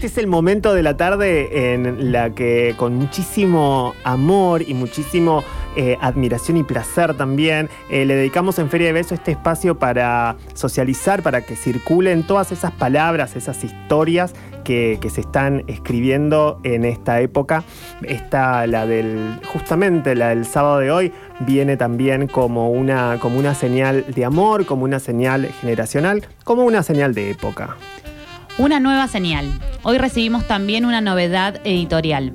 Este es el momento de la tarde en la que con muchísimo amor y muchísimo eh, admiración y placer también eh, le dedicamos en Feria de Beso este espacio para socializar, para que circulen todas esas palabras, esas historias que, se están escribiendo en esta época. Esta, la del, justamente la del sábado de hoy, viene también como una, como una señal de amor, como una señal generacional, como una señal de época. Una nueva señal. Hoy recibimos también una novedad editorial.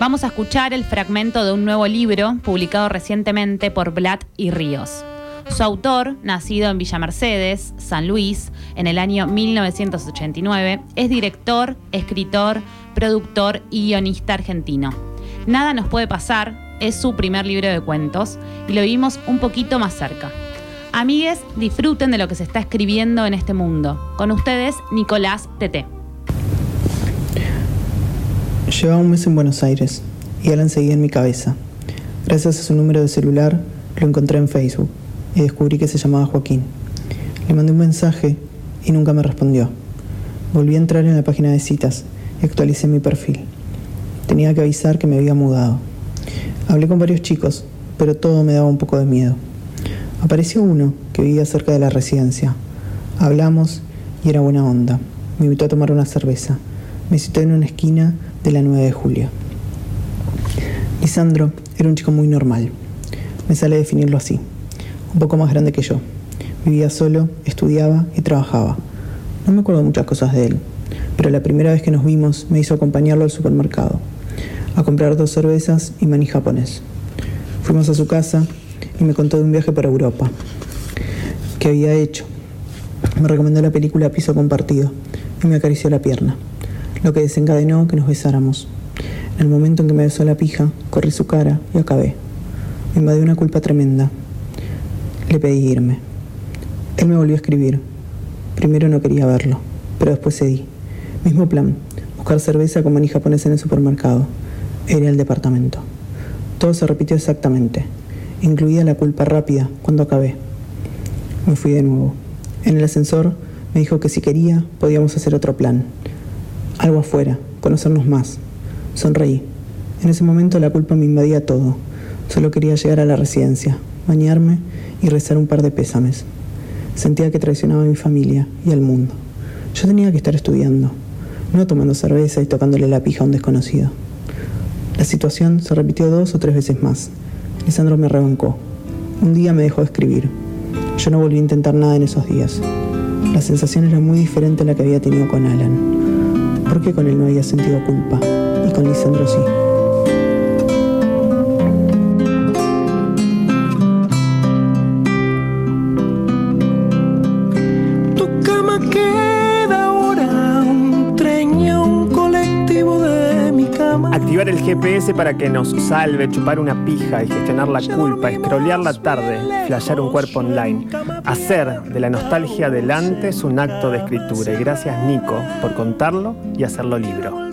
Vamos a escuchar el fragmento de un nuevo libro publicado recientemente por Blatt y Ríos. Su autor, nacido en Villa Mercedes, San Luis, en el año 1989, es director, escritor, productor y guionista argentino. Nada nos puede pasar es su primer libro de cuentos y lo vimos un poquito más cerca. Amigues, disfruten de lo que se está escribiendo en este mundo. Con ustedes, Nicolás Tete. Llevaba un mes en Buenos Aires y Alan seguía en mi cabeza. Gracias a su número de celular, lo encontré en Facebook y descubrí que se llamaba Joaquín. Le mandé un mensaje y nunca me respondió. Volví a entrar en la página de citas y actualicé mi perfil. Tenía que avisar que me había mudado. Hablé con varios chicos, pero todo me daba un poco de miedo. Apareció uno que vivía cerca de la residencia. Hablamos y era buena onda. Me invitó a tomar una cerveza. Me citó en una esquina de la 9 de julio. Lisandro era un chico muy normal. Me sale definirlo así un poco más grande que yo. Vivía solo, estudiaba y trabajaba. No me acuerdo muchas cosas de él, pero la primera vez que nos vimos me hizo acompañarlo al supermercado, a comprar dos cervezas y maní japonés. Fuimos a su casa y me contó de un viaje por Europa que había hecho. Me recomendó la película Piso Compartido y me acarició la pierna, lo que desencadenó que nos besáramos. En el momento en que me besó la pija, corrí su cara y acabé. Me invadió una culpa tremenda le pedí irme. Él me volvió a escribir. Primero no quería verlo, pero después cedí. Mismo plan, buscar cerveza con maní japonés en el supermercado. Era el departamento. Todo se repitió exactamente, incluida la culpa rápida cuando acabé. Me fui de nuevo. En el ascensor me dijo que si quería podíamos hacer otro plan. Algo afuera, conocernos más. Sonreí. En ese momento la culpa me invadía todo. Solo quería llegar a la residencia, bañarme y rezar un par de pésames. Sentía que traicionaba a mi familia y al mundo. Yo tenía que estar estudiando, no tomando cerveza y tocándole la pija a un desconocido. La situación se repitió dos o tres veces más. Lisandro me rebancó. Un día me dejó de escribir. Yo no volví a intentar nada en esos días. La sensación era muy diferente a la que había tenido con Alan. ¿Por qué con él no había sentido culpa? Y con Lisandro sí. Activar el GPS para que nos salve, chupar una pija y gestionar la culpa, escrolear la tarde, flashear un cuerpo online. Hacer de la nostalgia delante es un acto de escritura. Y gracias Nico por contarlo y hacerlo libro.